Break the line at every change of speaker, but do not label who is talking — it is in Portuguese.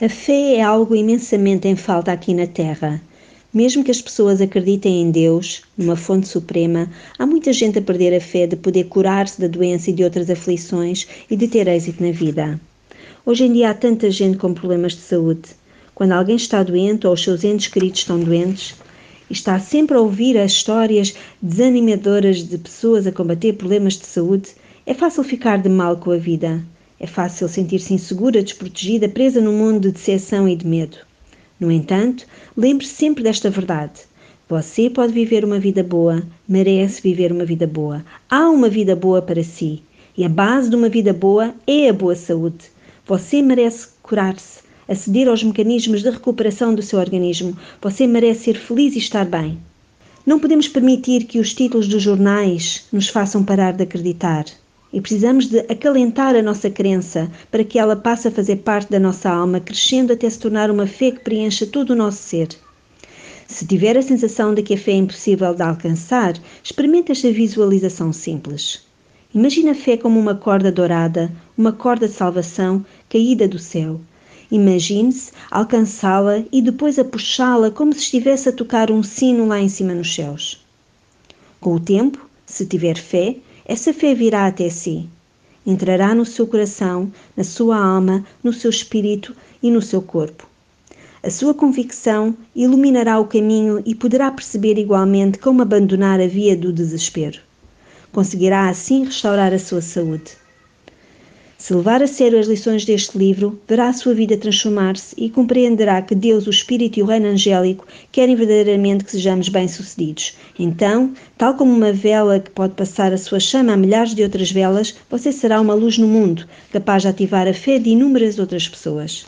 A fé é algo imensamente em falta aqui na Terra. Mesmo que as pessoas acreditem em Deus, numa fonte suprema, há muita gente a perder a fé de poder curar-se da doença e de outras aflições e de ter êxito na vida. Hoje em dia há tanta gente com problemas de saúde. Quando alguém está doente ou os seus entes queridos estão doentes, está sempre a ouvir as histórias desanimadoras de pessoas a combater problemas de saúde, é fácil ficar de mal com a vida. É fácil sentir-se insegura, desprotegida, presa num mundo de decepção e de medo. No entanto, lembre-se sempre desta verdade. Você pode viver uma vida boa, merece viver uma vida boa. Há uma vida boa para si. E a base de uma vida boa é a boa saúde. Você merece curar-se, aceder aos mecanismos de recuperação do seu organismo. Você merece ser feliz e estar bem. Não podemos permitir que os títulos dos jornais nos façam parar de acreditar. E precisamos de acalentar a nossa crença para que ela passe a fazer parte da nossa alma, crescendo até se tornar uma fé que preencha todo o nosso ser. Se tiver a sensação de que a fé é impossível de alcançar, experimente esta visualização simples. Imagine a fé como uma corda dourada, uma corda de salvação caída do céu. Imagine-se alcançá-la e depois a puxá-la como se estivesse a tocar um sino lá em cima nos céus. Com o tempo, se tiver fé, essa fé virá até si. Entrará no seu coração, na sua alma, no seu espírito e no seu corpo. A sua convicção iluminará o caminho e poderá perceber igualmente como abandonar a via do desespero. Conseguirá assim restaurar a sua saúde. Se levar a sério as lições deste livro, verá a sua vida transformar-se e compreenderá que Deus, o Espírito e o Reino Angélico querem verdadeiramente que sejamos bem-sucedidos. Então, tal como uma vela que pode passar a sua chama a milhares de outras velas, você será uma luz no mundo, capaz de ativar a fé de inúmeras outras pessoas.